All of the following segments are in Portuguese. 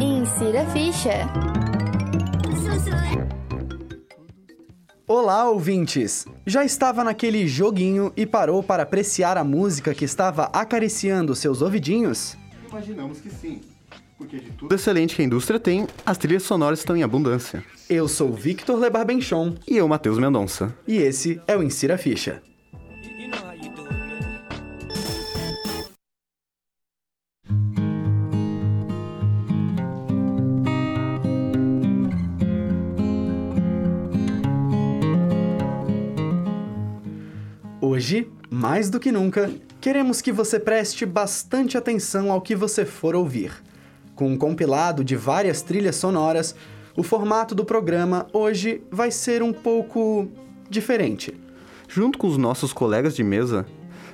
Insira a ficha. Olá, ouvintes! Já estava naquele joguinho e parou para apreciar a música que estava acariciando seus ouvidinhos? Imaginamos que sim. Porque de tudo excelente que a indústria tem, as trilhas sonoras estão em abundância. Eu sou Victor Lebar Benchon E eu, Matheus Mendonça. e esse é o Insira a Ficha. Hoje, mais do que nunca, queremos que você preste bastante atenção ao que você for ouvir. Com um compilado de várias trilhas sonoras, o formato do programa hoje vai ser um pouco diferente. Junto com os nossos colegas de mesa,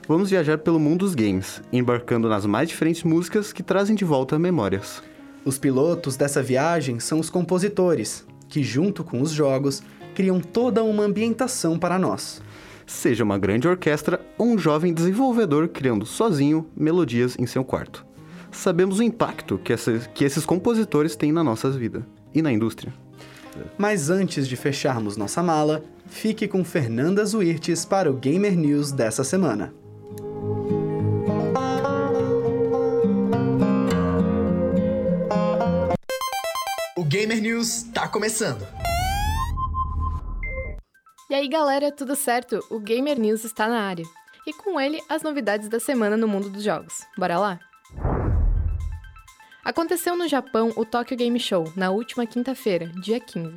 vamos viajar pelo mundo dos games, embarcando nas mais diferentes músicas que trazem de volta memórias. Os pilotos dessa viagem são os compositores, que, junto com os jogos, criam toda uma ambientação para nós. Seja uma grande orquestra ou um jovem desenvolvedor criando sozinho melodias em seu quarto. Sabemos o impacto que, essa- que esses compositores têm na nossa vida e na indústria. Mas antes de fecharmos nossa mala, fique com Fernanda Zuirtes para o Gamer News dessa semana. O Gamer News tá começando. E aí galera, tudo certo? O Gamer News está na área. E com ele, as novidades da semana no mundo dos jogos. Bora lá? Aconteceu no Japão o Tokyo Game Show, na última quinta-feira, dia 15.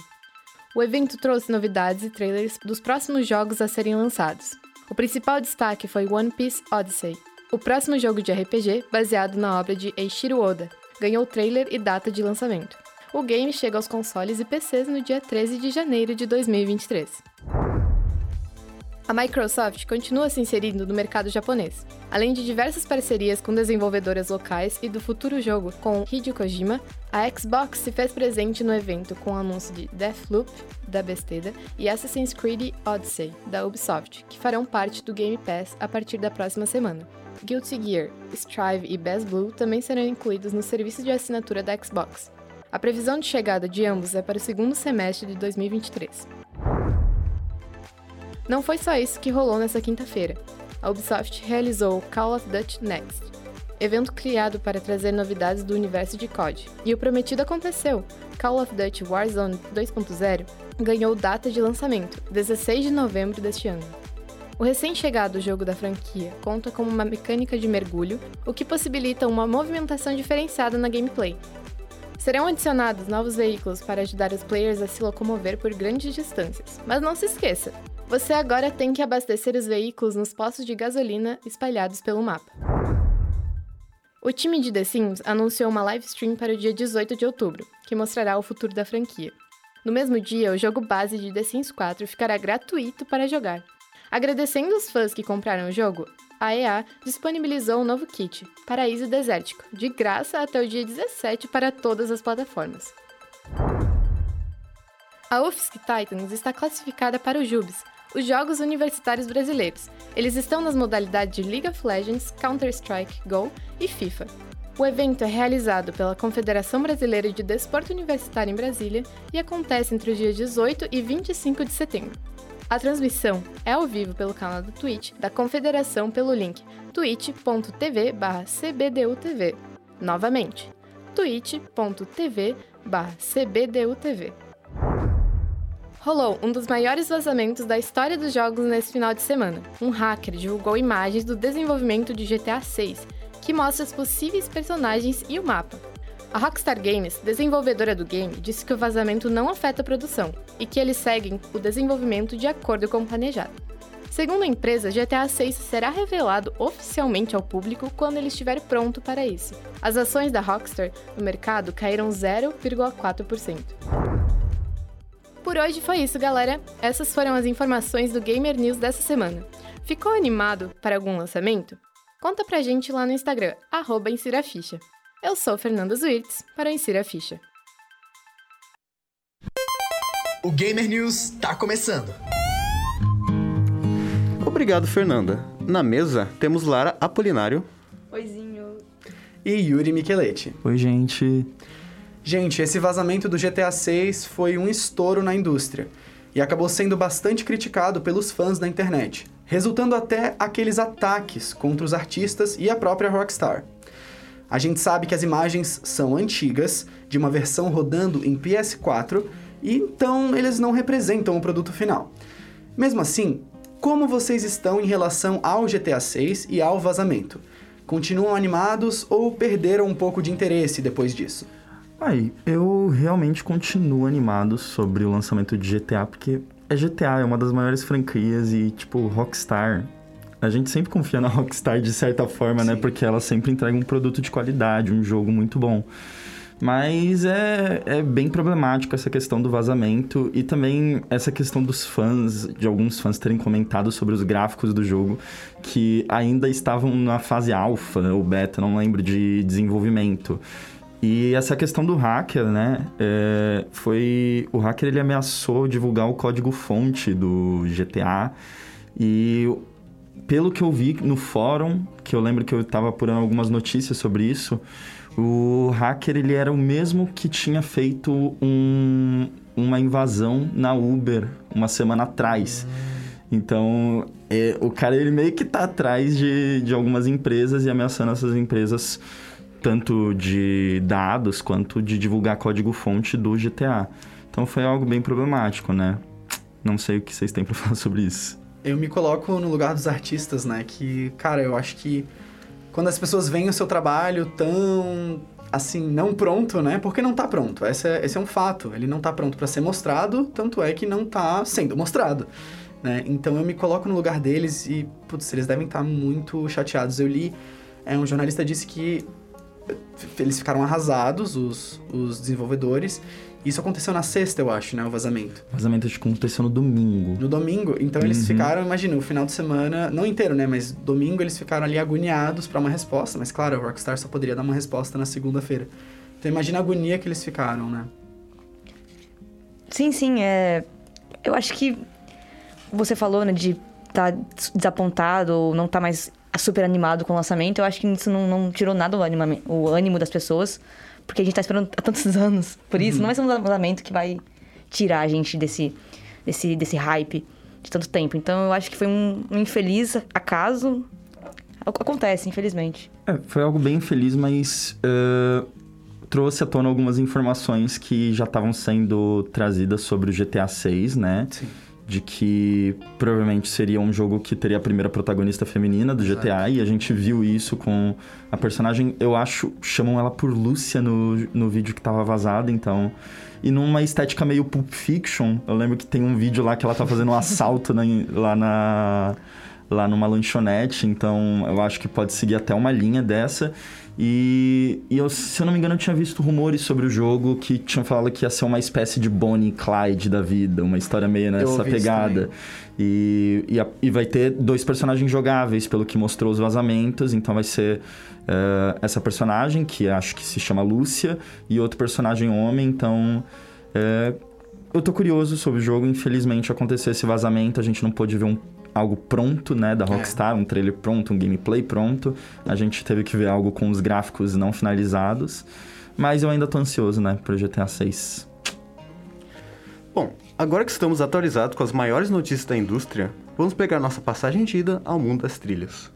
O evento trouxe novidades e trailers dos próximos jogos a serem lançados. O principal destaque foi One Piece Odyssey, o próximo jogo de RPG baseado na obra de Eiichiro Oda. Ganhou trailer e data de lançamento. O game chega aos consoles e PCs no dia 13 de janeiro de 2023. A Microsoft continua se inserindo no mercado japonês. Além de diversas parcerias com desenvolvedoras locais e do futuro jogo com Hideo Kojima, a Xbox se fez presente no evento com o anúncio de Deathloop, da Bethesda, e Assassin's Creed Odyssey, da Ubisoft, que farão parte do Game Pass a partir da próxima semana. Guilty Gear, Strive e BazBlue também serão incluídos no serviço de assinatura da Xbox. A previsão de chegada de ambos é para o segundo semestre de 2023. Não foi só isso que rolou nessa quinta-feira. A Ubisoft realizou o Call of Duty Next, evento criado para trazer novidades do universo de COD. E o prometido aconteceu. Call of Duty Warzone 2.0 ganhou data de lançamento, 16 de novembro deste ano. O recém-chegado jogo da franquia conta com uma mecânica de mergulho, o que possibilita uma movimentação diferenciada na gameplay. Serão adicionados novos veículos para ajudar os players a se locomover por grandes distâncias. Mas não se esqueça, você agora tem que abastecer os veículos nos postos de gasolina espalhados pelo mapa. O time de The Sims anunciou uma live stream para o dia 18 de outubro, que mostrará o futuro da franquia. No mesmo dia, o jogo base de The Sims 4 ficará gratuito para jogar. Agradecendo os fãs que compraram o jogo, a EA disponibilizou um novo kit, Paraíso Desértico, de graça até o dia 17 para todas as plataformas. A UFSC Titans está classificada para o JUBS, os Jogos Universitários Brasileiros. Eles estão nas modalidades de League of Legends, Counter-Strike Go e FIFA. O evento é realizado pela Confederação Brasileira de Desporto Universitário em Brasília e acontece entre os dias 18 e 25 de setembro. A transmissão é ao vivo pelo canal do Twitch da Confederação pelo link twitch.tv/cbdutv. Novamente, twitch.tv/cbdutv. Rolou um dos maiores vazamentos da história dos jogos nesse final de semana. Um hacker divulgou imagens do desenvolvimento de GTA 6, que mostra os possíveis personagens e o mapa. A Rockstar Games, desenvolvedora do game, disse que o vazamento não afeta a produção e que eles seguem o desenvolvimento de acordo com o planejado. Segundo a empresa, GTA 6 será revelado oficialmente ao público quando ele estiver pronto para isso. As ações da Rockstar no mercado caíram 0,4%. Por hoje foi isso, galera. Essas foram as informações do Gamer News dessa semana. Ficou animado para algum lançamento? Conta pra gente lá no Instagram, arroba Insira Ficha. Eu sou Fernanda Zuirtz, para o Insira Ficha. O Gamer News tá começando. Obrigado, Fernanda. Na mesa temos Lara Apolinário, Oizinho. e Yuri Micheletti. Oi, gente. Gente, esse vazamento do GTA 6 foi um estouro na indústria e acabou sendo bastante criticado pelos fãs da internet, resultando até aqueles ataques contra os artistas e a própria Rockstar. A gente sabe que as imagens são antigas, de uma versão rodando em PS4, e então eles não representam o produto final. Mesmo assim, como vocês estão em relação ao GTA 6 e ao vazamento? Continuam animados ou perderam um pouco de interesse depois disso? Aí, eu realmente continuo animado sobre o lançamento de GTA, porque é GTA, é uma das maiores franquias e, tipo, Rockstar. A gente sempre confia na Rockstar de certa forma, né? Sim. Porque ela sempre entrega um produto de qualidade, um jogo muito bom. Mas é, é bem problemático essa questão do vazamento e também essa questão dos fãs, de alguns fãs terem comentado sobre os gráficos do jogo, que ainda estavam na fase alfa ou beta, não lembro, de desenvolvimento. E essa questão do hacker, né? é, foi. O hacker ele ameaçou divulgar o código-fonte do GTA. E pelo que eu vi no fórum, que eu lembro que eu estava apurando algumas notícias sobre isso, o hacker ele era o mesmo que tinha feito um- uma invasão na Uber uma semana atrás. Então, é, o cara ele meio que tá atrás de, de algumas empresas e ameaçando essas empresas tanto de dados quanto de divulgar código-fonte do GTA. Então foi algo bem problemático, né? Não sei o que vocês têm pra falar sobre isso. Eu me coloco no lugar dos artistas, né? Que, cara, eu acho que quando as pessoas veem o seu trabalho tão, assim, não pronto, né? Porque não tá pronto. Esse é, esse é um fato. Ele não tá pronto para ser mostrado, tanto é que não tá sendo mostrado. Né? Então eu me coloco no lugar deles e, putz, eles devem estar muito chateados. Eu li, é, um jornalista disse que eles ficaram arrasados, os, os desenvolvedores. Isso aconteceu na sexta, eu acho, né? O vazamento. O vazamento aconteceu no domingo. No domingo, então eles Uhum. ficaram, imagina, o final de semana, não inteiro, né? Mas domingo eles ficaram ali agoniados pra uma resposta. Mas claro, a Rockstar só poderia dar uma resposta na segunda-feira. Então imagina a agonia que eles ficaram, né? Sim, sim, é. Eu acho que você falou, né, de estar desapontado ou não estar mais super animado com o lançamento. Eu acho que isso não, não tirou nada o, anima, o ânimo das pessoas, porque a gente tá esperando há tantos anos. Por isso, não vai ser um lançamento que vai tirar a gente desse, desse, desse hype de tanto tempo. Então, eu acho que foi um, um infeliz acaso. Ac- Acontece, infelizmente. É, foi algo bem infeliz, mas eh, trouxe à tona algumas informações que já estavam sendo trazidas sobre o GTA 6, né? Sim. De que provavelmente seria um jogo que teria a primeira protagonista feminina do GTA, e a gente viu isso com a personagem, eu acho, chamam ela por Lúcia no, no vídeo que tava vazado, então. E numa estética meio Pulp Fiction, eu lembro que tem um vídeo lá que ela tá fazendo um assalto na- lá na lá numa lanchonete, então eu acho que pode seguir até uma linha dessa. E, e eu, se eu não me engano, eu tinha visto rumores sobre o jogo que tinham falado que ia ser uma espécie de Bonnie e Clyde da vida, uma história meio nessa pegada. E, e, a- e vai ter dois personagens jogáveis, pelo que mostrou os vazamentos, então vai ser eh, essa personagem, que acho que se chama Lúcia, e outro personagem homem, então. eh, eu tô curioso sobre o jogo, infelizmente aconteceu esse vazamento, a gente não pôde ver um, algo pronto, né, da Rockstar, um trailer pronto, um gameplay pronto. A gente teve que ver algo com os gráficos não finalizados. Mas eu ainda tô ansioso, né, pro GTA 6. Bom, agora que estamos atualizados com as maiores notícias da indústria, vamos pegar nossa passagem de ida ao mundo das trilhas.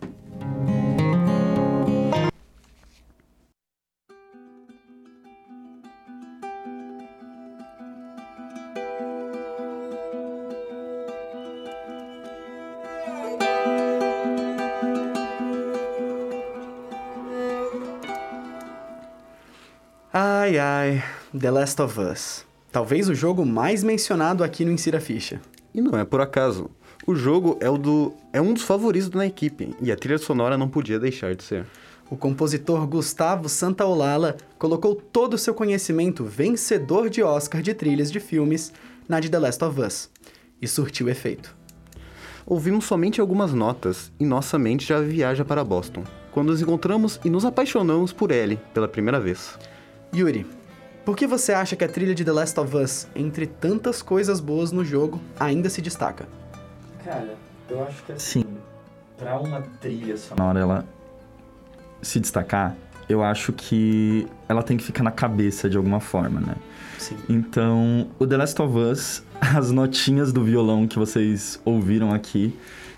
Ai, ai, The Last of Us. Talvez o jogo mais mencionado aqui no Insira Ficha. E não é por acaso. O jogo é, o do, é um dos favoritos da equipe, e a trilha sonora não podia deixar de ser. O compositor Gustavo Santaolalla colocou todo o seu conhecimento vencedor de Oscar de trilhas de filmes na de The Last of Us. E surtiu efeito. Ouvimos somente algumas notas e nossa mente já viaja para Boston, quando nos encontramos e nos apaixonamos por Ellie pela primeira vez. Yuri, por que você acha que a trilha de The Last of Us, entre tantas coisas boas no jogo, ainda se destaca? Cara, eu acho que assim, pra uma trilha sonora ela se destacar, eu acho que ela tem que ficar na cabeça de alguma forma, né? Sim. Então, o The Last of Us, as notinhas do violão que vocês ouviram aqui,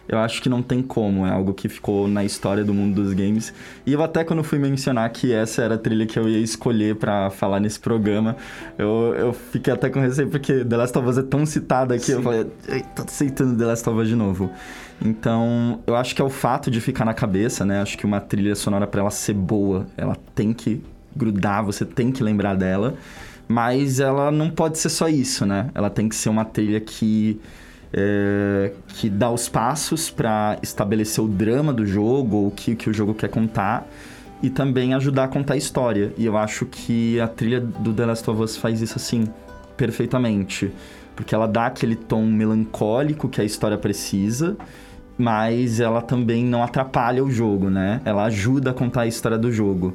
eu acho que não tem como, é algo que ficou na história do mundo dos games. E eu até quando fui mencionar que essa era a trilha que eu ia escolher pra falar nesse programa, eu, eu fiquei até com receio, porque The Last of Us é tão citada aqui, eu falei, "Ei, tô aceitando The Last of Us de novo. Então, eu acho que é o fato de ficar na cabeça, né? Acho que uma trilha sonora pra ela ser boa, ela tem que grudar, você tem que lembrar dela. Mas ela não pode ser só isso, né? Ela tem que ser uma trilha que é, que dá os passos para estabelecer o drama do jogo, ou o que, que o jogo quer contar, e também ajudar a contar a história. E eu acho que a trilha do The Last of Us faz isso assim, perfeitamente. Porque ela dá aquele tom melancólico que a história precisa, mas ela também não atrapalha o jogo, né? Ela ajuda a contar a história do jogo.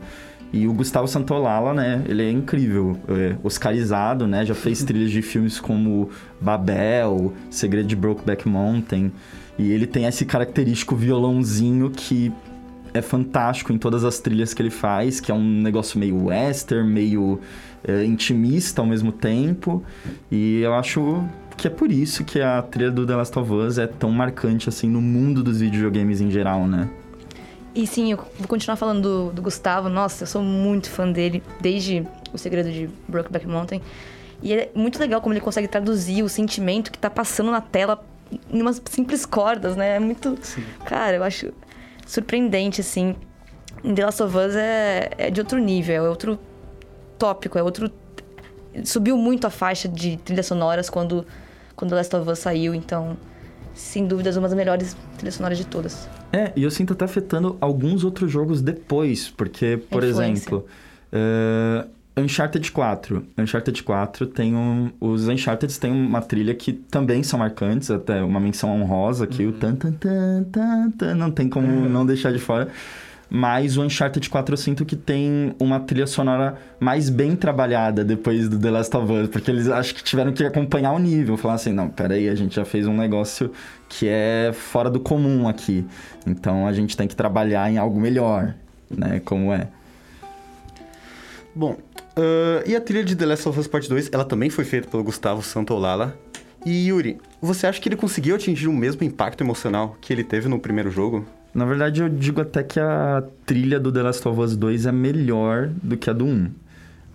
E o Gustavo Santolala, né? Ele é incrível, é oscarizado, né? Já fez trilhas de filmes como Babel, Segredo de Brokeback Mountain. E ele tem esse característico violãozinho que é fantástico em todas as trilhas que ele faz, que é um negócio meio western, meio é, intimista ao mesmo tempo. E eu acho que é por isso que a trilha do The Last of Us é tão marcante, assim, no mundo dos videogames em geral, né? E sim, eu vou continuar falando do, do Gustavo. Nossa, eu sou muito fã dele desde O Segredo de Brokeback Mountain. E é muito legal como ele consegue traduzir o sentimento que tá passando na tela em umas simples cordas, né? É muito. Cara, eu acho surpreendente, assim. The Last of Us é, é de outro nível, é outro tópico, é outro. Subiu muito a faixa de trilhas sonoras quando, quando The Last of Us saiu, então, sem dúvidas, uma das melhores trilhas sonoras de todas. É, e eu sinto até afetando alguns outros jogos depois, porque, por exemplo, é, Uncharted 4. Uncharted 4 tem um. Os Uncharted têm uma trilha que também são marcantes, até uma menção honrosa aqui, o tan tan tan tan tan, não tem como não deixar de fora. Mas o Uncharted 4 eu sinto que tem uma trilha sonora mais bem trabalhada depois do The Last of Us, porque eles acho que tiveram que acompanhar o nível, falar assim, não, peraí, a gente já fez um negócio que é fora do comum aqui. Então a gente tem que trabalhar em algo melhor, né? Como é. Bom, ah, e a trilha de The Last of Us Part 2, ela também foi feita pelo Gustavo Santolala. E Yuri, você acha que ele conseguiu atingir o mesmo impacto emocional que ele teve no primeiro jogo? Na verdade, eu digo até que a trilha do The Last of Us 2 é melhor do que a do 1.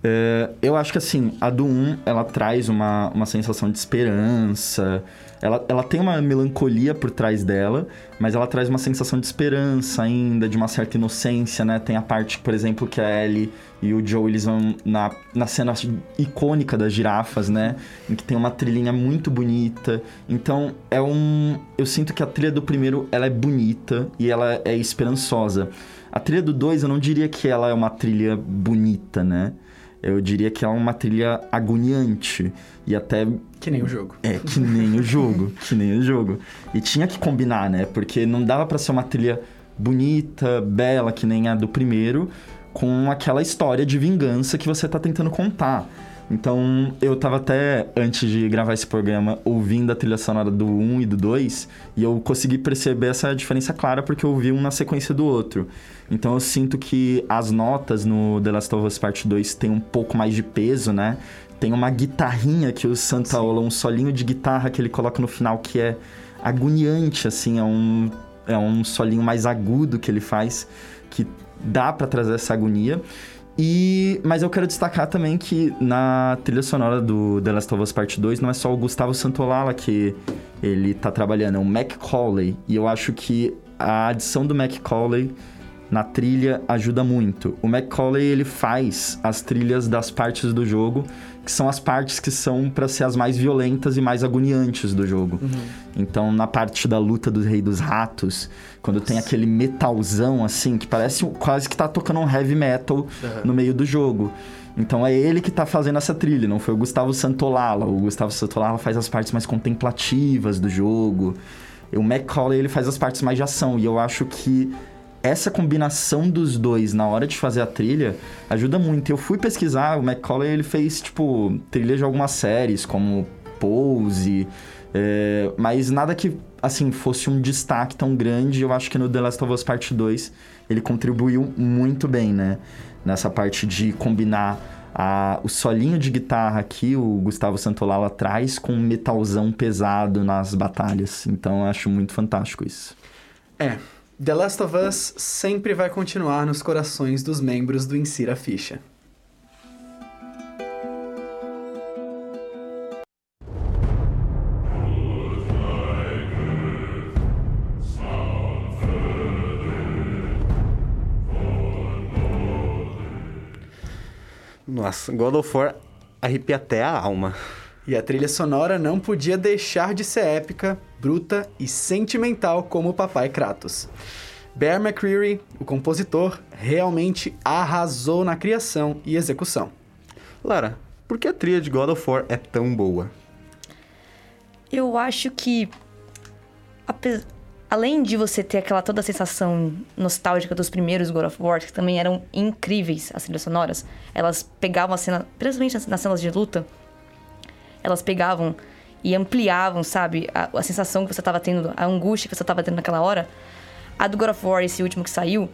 É, eu acho que assim, a do 1, ela traz uma, uma sensação de esperança. Ela, ela tem uma melancolia por trás dela, mas ela traz uma sensação de esperança ainda, de uma certa inocência, né? Tem a parte, por exemplo, que a Ellie e o Joe, eles vão na, na cena icônica das girafas, né? Em que tem uma trilhinha muito bonita. Então, é um... Eu sinto que a trilha do primeiro, ela é bonita e ela é esperançosa. A trilha do 2, eu não diria que ela é uma trilha bonita, né? Eu diria que é uma trilha agoniante e até Que nem o jogo. é, que nem o jogo, que nem o jogo. E tinha que combinar, né? Porque não dava pra ser uma trilha bonita, bela, que nem a do primeiro, com aquela história de vingança que você tá tentando contar. Então, eu tava até, antes de gravar esse programa, ouvindo a trilha sonora do 1 e do 2, e eu consegui perceber essa diferença clara porque eu ouvi um na sequência do outro. Então, eu sinto que as notas no The Last of Us Part 2 têm um pouco mais de peso, né? Tem uma guitarrinha que o Santaola, um solinho de guitarra que ele coloca no final que é agoniante, assim, é um, é um solinho mais agudo que ele faz, que dá pra trazer essa agonia. E, mas eu quero destacar também que na trilha sonora do The Last of Us Part 2 não é só o Gustavo Santolala que ele tá trabalhando, é o Macaulay. E eu acho que a adição do Macaulay na trilha ajuda muito. O Macaulay ele faz as trilhas das partes do jogo, que são as partes que são pra ser as mais violentas e mais agoniantes do jogo. Então, na parte da luta do Rei dos Ratos, quando tem aquele metalzão assim, que parece quase que tá tocando um heavy metal no meio do jogo. Então é ele que tá fazendo essa trilha, não foi o Gustavo Santolala. O Gustavo Santolala faz as partes mais contemplativas do jogo. O Macaulay ele faz as partes mais de ação. E eu acho que essa combinação dos dois na hora de fazer a trilha ajuda muito. Eu fui pesquisar, o Macaulay ele fez, tipo, trilha de algumas séries, como Pose, é, mas nada que assim, fosse um destaque tão grande. Eu acho que no The Last of Us Part 2 ele contribuiu muito bem, né? Nessa parte de combinar a, o solinho de guitarra que o Gustavo Santolala traz com um metalzão pesado nas batalhas. Então eu acho muito fantástico isso. É, The Last of Us sempre vai continuar nos corações dos membros do Insira Ficha. Nossa, God of War arrepia até a alma. E a trilha sonora não podia deixar de ser épica, bruta e sentimental como o papai Kratos. Bear McCreary, o compositor, realmente arrasou na criação e execução. Lara, por que a trilha de God of War é tão boa? Eu acho que. Além de você ter aquela toda a sensação nostálgica dos primeiros God of War, que também eram incríveis as trilhas sonoras, elas pegavam a cena, principalmente nas cenas de luta, elas pegavam e ampliavam, sabe, a, a sensação que você tava tendo, a angústia que você tava tendo naquela hora. A do God of War, esse último que saiu,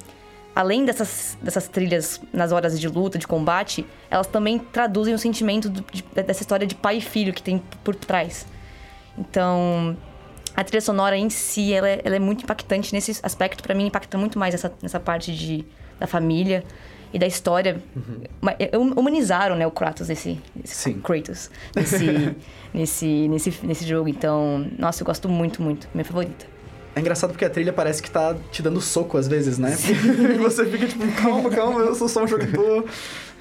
além dessas, dessas trilhas nas horas de luta, de combate, elas também traduzem o sentimento do- de- dessa história de pai e filho que tem por trás. Então, a trilha sonora em si, ela é, ela é muito impactante nesse aspecto. Pra mim, impacta muito mais essa, nessa parte de, da família e da história. Ma- é, hum- Humanizaram, né, o Kratos nesse... nesse Sim. Kratos. Nesse, nesse, nesse, nesse jogo. Então, nossa, eu gosto muito, muito. Minha favorita. É engraçado porque a trilha parece que tá te dando soco às vezes, né? e você fica tipo, calma, calma, eu sou só um jogador.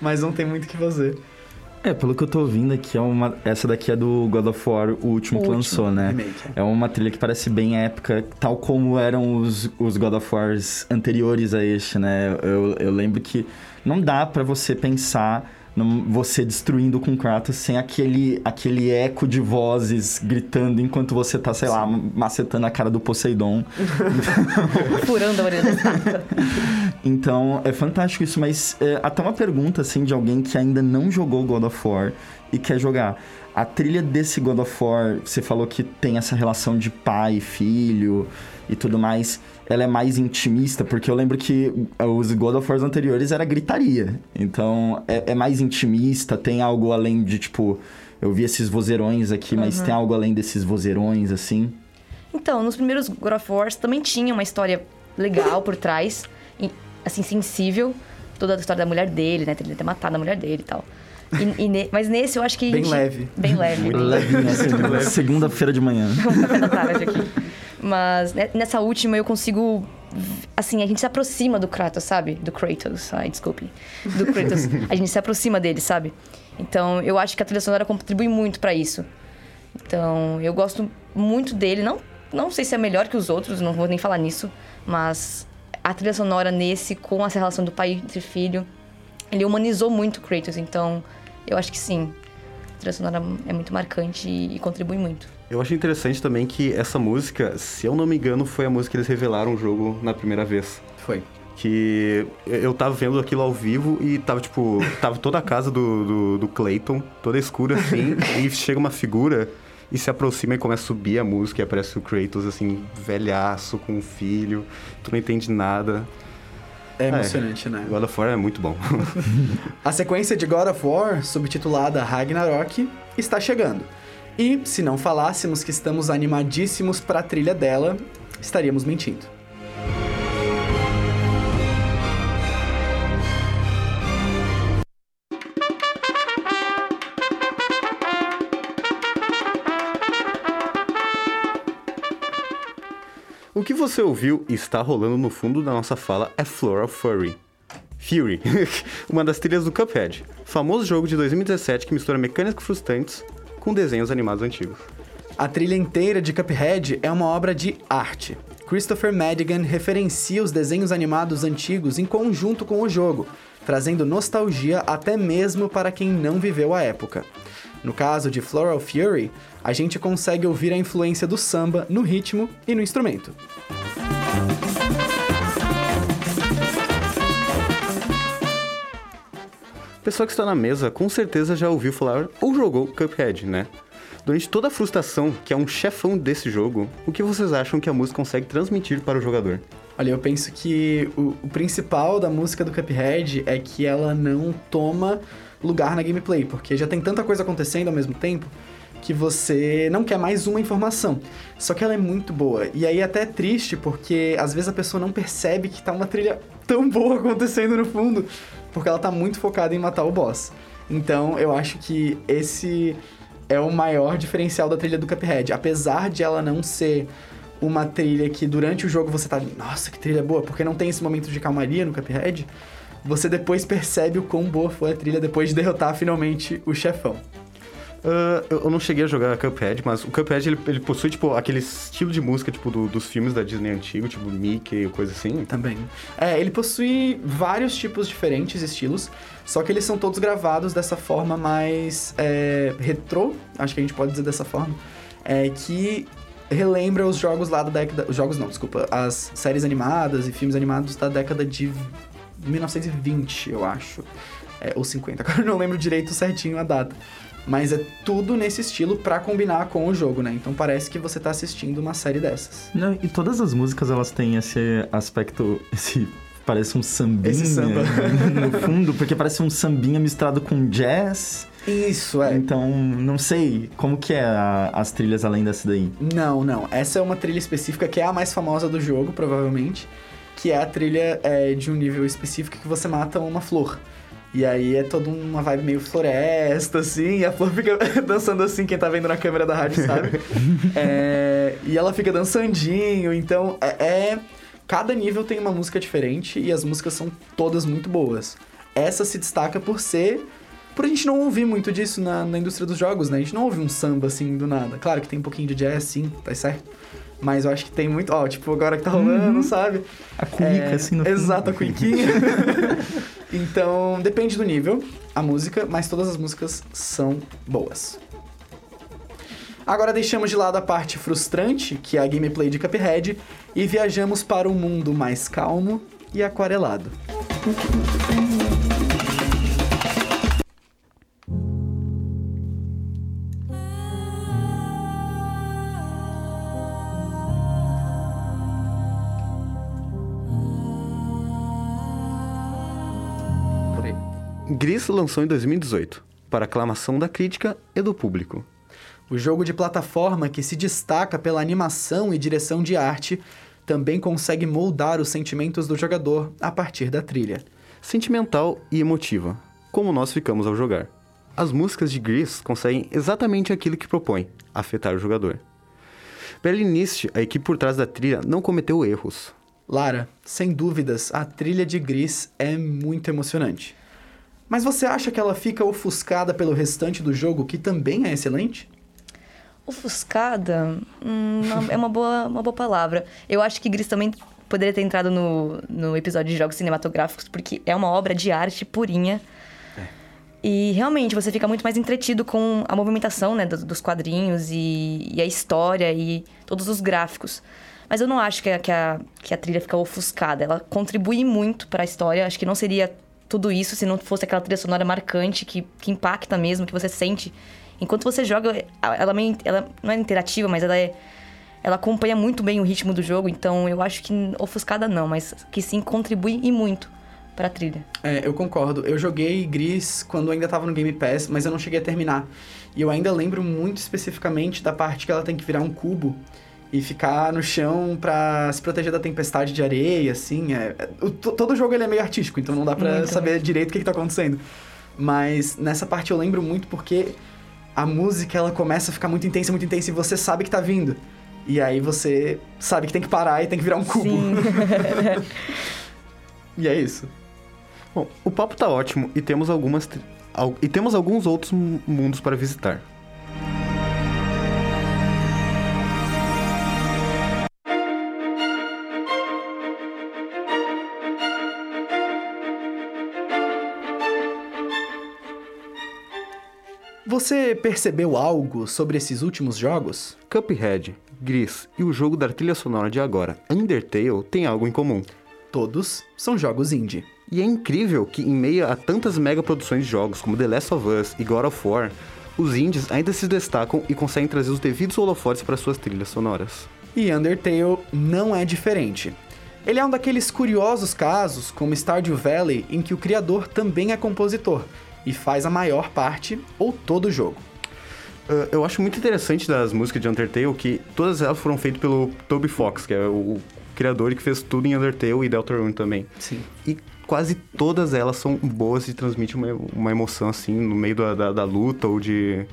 Mas não tem muito o que fazer. É, pelo que eu tô ouvindo aqui, é uma, essa daqui é do God of War, o último O que último lançou, né? remake. É uma trilha que parece bem épica, tal como eram os, os God of Wars anteriores a este, né? Eu, eu lembro que não dá pra você pensar você destruindo com Kratos sem aquele, aquele eco de vozes gritando enquanto você tá, sei lá, macetando a cara do Poseidon. Furando a orelha da. Então, é fantástico isso, mas é, até uma pergunta, assim, de alguém que ainda não jogou God of War e quer jogar. A trilha desse God of War, você falou que tem essa relação de pai e filho e tudo mais, ela é mais intimista, porque eu lembro que os God of Wars anteriores era gritaria. Então, é, é mais intimista, tem algo além de, tipo... Eu vi esses vozeirões aqui, mas tem algo além desses vozeirões, assim? Então, nos primeiros God of Wars também tinha uma história legal por trás, e, assim, sensível. Toda a história da mulher dele, né? Ele ter matado a mulher dele e tal. E- e ne- mas nesse eu acho que. Bem gente- leve. Bem leve. Levinho, assim, segunda-feira de manhã. café da tarde aqui. Mas né, nessa última eu consigo. Assim, a gente se aproxima do Kratos, sabe? Do Kratos. Ai, desculpe. Do Kratos. a gente se aproxima dele, sabe? Então eu acho que a trilha sonora contribui muito pra isso. Então eu gosto muito dele. Não, não sei se é melhor que os outros, não vou nem falar nisso. Mas a trilha sonora nesse, com essa relação do pai e filho, ele humanizou muito o Kratos. Então eu acho que sim. A trilha sonora é muito marcante e, e contribui muito. Eu achei interessante também que essa música, se eu não me engano, foi a música que eles revelaram o jogo na primeira vez. Foi. Que eu tava vendo aquilo ao vivo e tava, tipo, tava toda a casa do, do, do Clayton, toda escura assim, e chega uma figura e se aproxima e começa a subir a música e aparece o Kratos, assim, velhaço, com um filho, tu não entende nada. É emocionante, né? God of War é muito bom. A sequência de God of War, subtitulada Ragnarok, está chegando. E, se não falássemos que estamos animadíssimos para a trilha dela, estaríamos mentindo. O que você ouviu e está rolando no fundo da nossa fala é Floral Fury. Fury, uma das trilhas do Cuphead, famoso jogo de 2017 que mistura mecânicas frustrantes com desenhos animados antigos. A trilha inteira de Cuphead é uma obra de arte. Christopher Madigan referencia os desenhos animados antigos em conjunto com o jogo, trazendo nostalgia até mesmo para quem não viveu a época. No caso de Floral Fury, a gente consegue ouvir a influência do samba no ritmo e no instrumento. O pessoal que está na mesa com certeza já ouviu falar ou jogou Cuphead, né? Durante toda a frustração que é um chefão desse jogo, o que vocês acham que a música consegue transmitir para o jogador? Olha, eu penso que o, o principal da música do Cuphead é que ela não toma lugar na gameplay, porque já tem tanta coisa acontecendo ao mesmo tempo que você não quer mais uma informação. Só que ela é muito boa. E aí até é triste, porque às vezes a pessoa não percebe que tá uma trilha tão boa acontecendo no fundo, porque ela tá muito focada em matar o boss. Então eu acho que esse é o maior diferencial da trilha do Cuphead. Apesar de ela não ser uma trilha que durante o jogo você tá, nossa, que trilha boa, porque não tem esse momento de calmaria no Cuphead, você depois percebe o quão boa foi a trilha depois de derrotar finalmente o chefão. Uh, eu não cheguei a jogar Cuphead, mas o Cuphead ele, ele possui, tipo, aquele estilo de música, tipo, do- dos filmes da Disney antigo, tipo Mickey ou coisa assim. Também. É, ele possui vários tipos diferentes estilos, só que eles são todos gravados dessa forma mais é, retrô, acho que a gente pode dizer dessa forma, é, que relembra os jogos lá da década... Os jogos não, desculpa. As séries animadas e filmes animados da década de 1920, eu acho. É, ou 50, agora eu não lembro direito certinho a data. Mas é tudo nesse estilo pra combinar com o jogo, né? Então parece que você tá assistindo uma série dessas. Não, e todas as músicas elas têm esse aspecto, esse parece um sambinha Esse samba. no fundo, porque parece um sambinha misturado com jazz. Isso, é. Então, não sei como que é a- as trilhas além dessa daí. Não, não. Essa é uma trilha específica que é a mais famosa do jogo, provavelmente. Que é a trilha é, de um nível específico que você mata uma flor. E aí é toda uma vibe meio floresta, assim, e a flor fica dançando assim, quem tá vendo na câmera da rádio sabe. É, e ela fica dançandinho, então é, é- Cada nível tem uma música diferente e as músicas são todas muito boas. Essa se destaca por ser. Por a gente não ouvir muito disso na, na indústria dos jogos, né? A gente não ouve um samba assim do nada. Claro que tem um pouquinho de jazz, sim, tá certo. Mas eu acho que tem muito. Ó, tipo, agora que tá rolando, sabe? A cuica, É, assim, no. Exato, a cuiquinha. então, depende do nível, a música, mas todas as músicas são boas. Agora deixamos de lado a parte frustrante, que é a gameplay de Cuphead, e viajamos para um mundo mais calmo e aquarelado. Gris lançou em 2018, para aclamação da crítica e do público. O jogo de plataforma que se destaca pela animação e direção de arte também consegue moldar os sentimentos do jogador a partir da trilha. Sentimental e emotiva, como nós ficamos ao jogar. As músicas de Gris conseguem exatamente aquilo que propõe, afetar o jogador. Início, a equipe por trás da trilha não cometeu erros. Lara, sem dúvidas, a trilha de Gris é muito emocionante. Mas você acha que ela fica ofuscada pelo restante do jogo, que também é excelente? Ofuscada hum, é uma boa, uma boa palavra. Eu acho que Gris também poderia ter entrado no, no episódio de jogos cinematográficos, porque é uma obra de arte purinha. E realmente você fica muito mais entretido com a movimentação né, dos, dos quadrinhos e, e a história e todos os gráficos. Mas eu não acho que a, que a, que a trilha fica ofuscada. Ela contribui muito para a história. Acho que não seria tudo isso se não fosse aquela trilha sonora marcante que, que impacta mesmo, que você sente. Enquanto você joga, ela, meio, ela não é interativa, mas ela é. Ela acompanha muito bem o ritmo do jogo, então eu acho que ofuscada não, mas que sim contribui e muito pra trilha. É, eu concordo. Eu joguei Gris quando ainda tava no Game Pass, mas eu não cheguei a terminar. E eu ainda lembro muito especificamente da parte que ela tem que virar um cubo e ficar no chão pra se proteger da tempestade de areia, assim. É, é- o- to- todo jogo ele é meio artístico, então não dá pra Muito, saber direito o que, que tá acontecendo. Mas nessa parte eu lembro muito porque a música ela começa a ficar muito intensa, muito intensa e você sabe que tá vindo. E aí você sabe que tem que parar e tem que virar um cubo. Sim. E é isso. Bom, o papo tá ótimo e temos algumas e temos alguns outros mu- mundos para visitar. Você percebeu algo sobre esses últimos jogos? Cuphead, Gris e o jogo da trilha sonora de agora, Undertale, têm algo em comum. Todos são jogos indie. E é incrível que, em meio a tantas mega produções de jogos como The Last of Us e God of War, os indies ainda se destacam e conseguem trazer os devidos holofotes para suas trilhas sonoras. E Undertale não é diferente. Ele é um daqueles curiosos casos, como Stardew Valley, em que o criador também é compositor e faz a maior parte ou todo o jogo. Uh, eu acho muito interessante das músicas de Undertale que todas elas foram feitas pelo Toby Fox, que é o, criador que fez tudo em Undertale e Deltarune também. Sim. E quase todas elas são boas e transmitem uma, uma emoção, assim, no meio da, da, da luta ou de...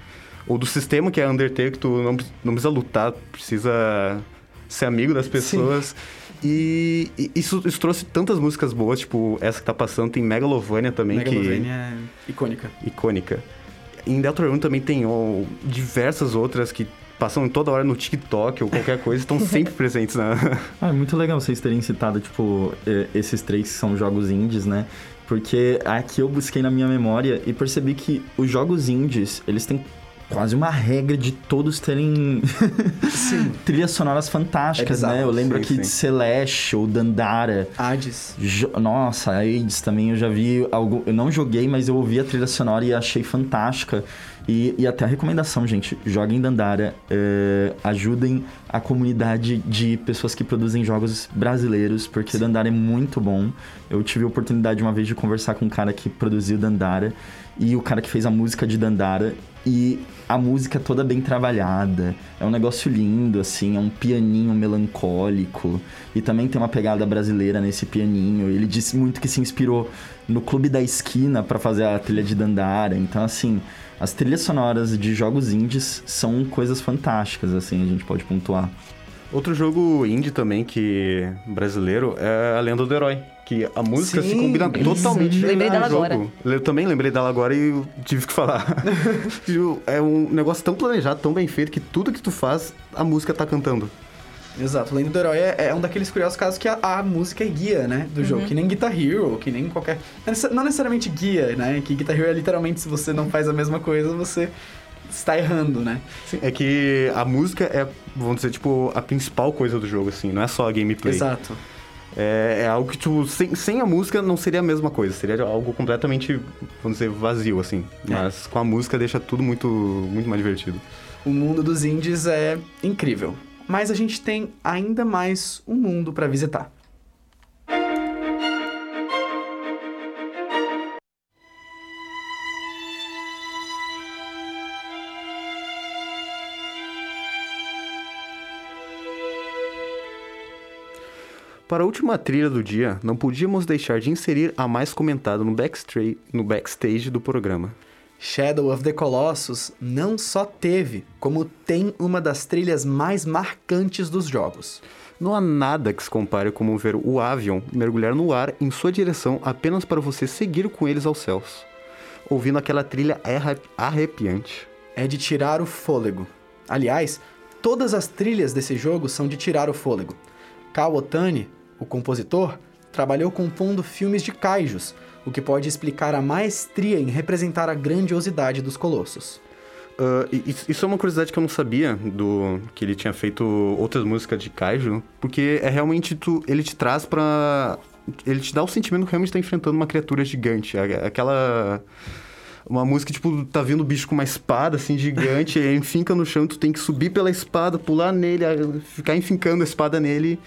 Ou do sistema que é Undertale, que tu não, não precisa lutar, precisa ser amigo das pessoas. E, e isso, isso trouxe tantas músicas boas, tipo essa que tá passando, tem Megalovania também, Megalovania que... é icônica. icônica. Em Deltarune também tem ó, diversas outras que passam toda hora no TikTok ou qualquer coisa, estão sempre presentes na... Ah, é muito legal vocês terem citado, tipo, esses três que são jogos indies, né? Porque aqui eu busquei na minha memória e percebi que os jogos indies, eles têm quase uma regra de todos terem trilhas sonoras fantásticas, É né? Eu lembro Sim, aqui sim. de Celeste ou Dandara. Hades. Jo- Nossa, AIDS também eu já vi algo. Eu não joguei, mas eu ouvi a trilha sonora e achei fantástica. E, e até a recomendação, gente: joguem Dandara, é, ajudem a comunidade de pessoas que produzem jogos brasileiros, porque Dandara é muito bom. Eu tive a oportunidade uma vez de conversar com um cara que produziu Dandara e o cara que fez a música de Dandara. E a música toda bem trabalhada. É um negócio lindo, assim, é um pianinho melancólico. E também tem uma pegada brasileira nesse pianinho. Ele disse muito que se inspirou no Clube da Esquina para fazer a trilha de Dandara. Então, assim, as trilhas sonoras de jogos indies são coisas fantásticas, assim, a gente pode pontuar. Outro jogo indie também, que brasileiro, é a Lenda do Herói. Que a música se Sim, combina isso. totalmente Lembrei com dela o jogo. agora. Eu também lembrei dela agora e tive que falar. é um negócio tão planejado, tão bem feito, que tudo que tu faz, a música tá cantando. Exato, Lenda do Herói é, é um daqueles curiosos casos que a, a música é guia, né, do jogo. Que nem Guitar Hero, que nem qualquer... Não necessariamente guia, né, que Guitar Hero é literalmente se você não faz a mesma coisa, você está errando, né. Sim, é que a música é, vamos dizer, tipo, a principal coisa do jogo, assim. Não é só a gameplay. Exato. É, é algo que, tipo, sem, sem a música não seria a mesma coisa. Seria algo completamente, vamos dizer, vazio, assim. Mas com a música deixa tudo muito, muito mais divertido. O mundo dos indies é incrível. Mas a gente tem ainda mais um mundo para visitar. Para a última trilha do dia, não podíamos deixar de inserir a mais comentada no, no backstage do programa. Shadow of the Colossus não só teve, como tem uma das trilhas mais marcantes dos jogos. Não há nada que se compare como ver o Avion mergulhar no ar em sua direção apenas para você seguir com eles aos céus. Ouvindo aquela trilha é arre- arrepiante. É de tirar o fôlego. Aliás, todas as trilhas desse jogo são de tirar o fôlego. Kao Otani, o compositor, trabalhou compondo filmes de kaijus, o que pode explicar a maestria em representar a grandiosidade dos colossos. E- isso- é uma curiosidade que eu não sabia do que ele tinha feito outras músicas de kaiju, porque é realmente tu, ele te traz pra. ele te dá o sentimento que realmente tá enfrentando uma criatura gigante, aquela uma música tipo tá vindo o bicho com uma espada assim gigante, e enfinca no chão, tu tem que subir pela espada, pular nele, ficar enfincando a espada nele.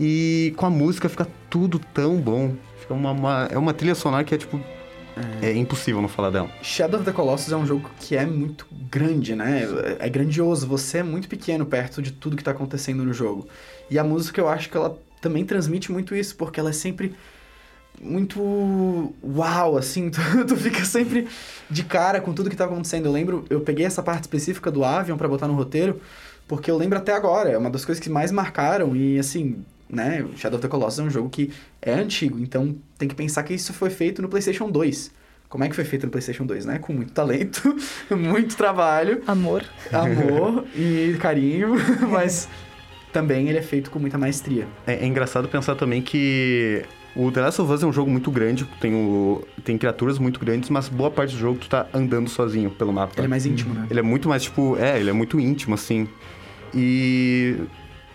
E com a música fica tudo tão bom. Fica uma, uma- é uma trilha sonora que é tipo é impossível não falar dela. Shadow of the Colossus é um jogo que é muito grande, né? É é grandioso, você é muito pequeno perto de tudo que tá acontecendo no jogo. E a música eu acho que ela também transmite muito isso, porque ela é sempre muito uau, assim, tu, tu fica sempre de cara com tudo que tá acontecendo. Eu lembro, eu peguei essa parte específica do Avion pra botar no roteiro, porque eu lembro até agora, é uma das coisas que mais marcaram e assim, né, Shadow of the Colossus é um jogo que é antigo, então tem que pensar que isso foi feito no PlayStation 2. Como é que foi feito no PlayStation 2, né? Com muito talento, muito trabalho, Amor. amor e carinho, mas também ele é feito com muita maestria. É, é engraçado pensar também que o The Last of Us é um jogo muito grande, tem, o, tem criaturas muito grandes, mas boa parte do jogo tu tá andando sozinho pelo mapa. Ele é mais íntimo, né? Ele é muito mais, tipo, é, ele é muito íntimo, assim. E.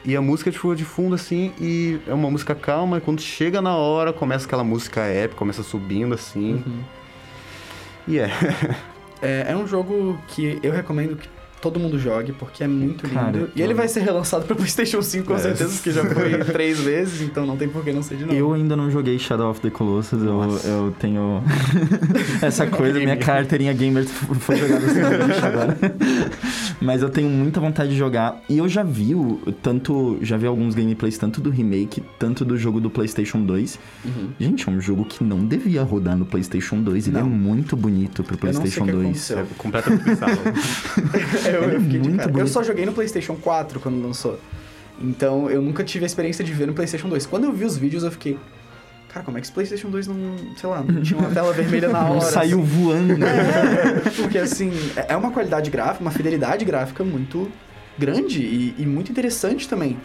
E a música, tipo, de fundo, assim, e é uma música calma, e quando chega na hora, começa aquela música épica, começa subindo, assim. E é. É, é um jogo que eu recomendo que todo mundo jogue, porque é muito lindo. Cara, e ele eu- vai ser relançado para PlayStation 5 com É. certeza, porque já foi três vezes, então não tem por que não ser de novo. Eu ainda não joguei Shadow of the Colossus, eu, eu tenho essa coisa, minha carteirinha gamer foi jogada assim lixo agora. Mas eu tenho muita vontade de jogar. E eu já vi o, tanto, já vi alguns gameplays tanto do remake, tanto do jogo do PlayStation 2. Uhum. Gente, é um jogo que não devia rodar no PlayStation 2, ele é Não. muito bonito pro Eu não sei PlayStation o que 2. aconteceu. É completamente bizarro. Eu, Ele é eu fiquei de cara. Eu bonito. só joguei no PlayStation 4 quando lançou. Então eu nunca tive a experiência de ver no PlayStation 2. Quando eu vi os vídeos, eu fiquei. Cara, como é que esse PlayStation 2 não. Sei lá, não tinha uma tela vermelha na hora? Não saiu assim? voando. É, porque assim, é uma qualidade gráfica, uma fidelidade gráfica muito grande e, e muito interessante também.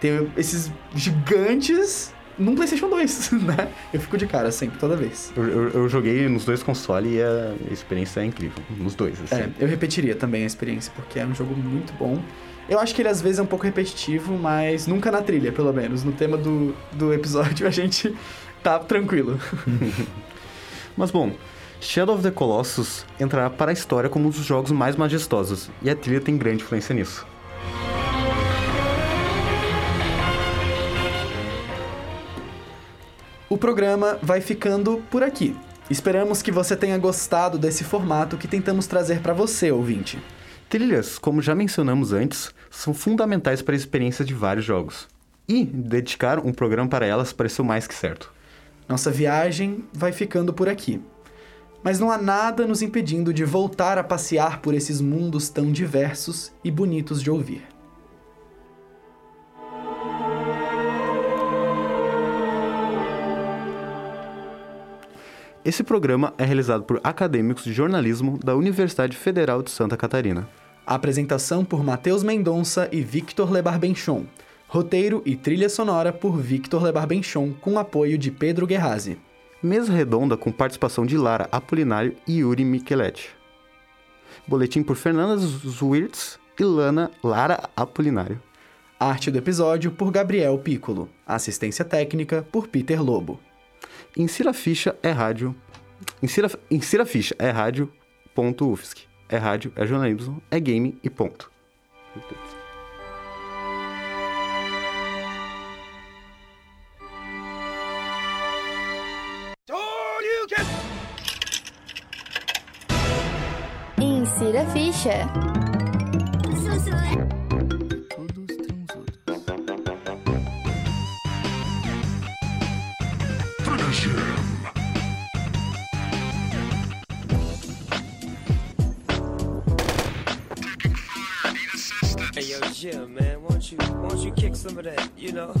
Ter esses gigantes num PlayStation 2, né? Eu fico de cara sempre, toda vez. eu, eu- eu joguei nos dois consoles e a experiência é incrível. Nos dois, assim. É, eu repetiria também a experiência, porque é um jogo muito bom. Eu acho que ele às vezes é um pouco repetitivo, mas nunca na trilha, pelo menos. No tema do, do episódio a gente tá tranquilo. Mas bom, Shadow of the Colossus entrará para a história como um dos jogos mais majestosos, e a trilha tem grande influência nisso. O programa vai ficando por aqui. Esperamos que você tenha gostado desse formato que tentamos trazer para você, ouvinte. Trilhas, como já mencionamos antes, são fundamentais para a experiência de vários jogos. E dedicar um programa para elas pareceu mais que certo. Nossa viagem vai ficando por aqui. Mas não há nada nos impedindo de voltar a passear por esses mundos tão diversos e bonitos de ouvir. Esse programa é realizado por acadêmicos de jornalismo da Universidade Federal de Santa Catarina. A apresentação por Matheus Mendonça e Victor Lebarbenchon. Roteiro e trilha sonora por Victor Lebarbenchon, com apoio de Pedro Guerrazi. Mesa redonda com participação de Lara Apolinário e Yuri Micheletti. Boletim por Fernanda Zwirtz e Lana Lara Apolinário. Arte do episódio por Gabriel Piccolo. Assistência técnica por Peter Lobo. Insira ficha é rádio. Insira, insira ficha é rádio. Ponto UFSC. É rádio, é jornalismo, é game e ponto. Insira ficha. Some of that, you know?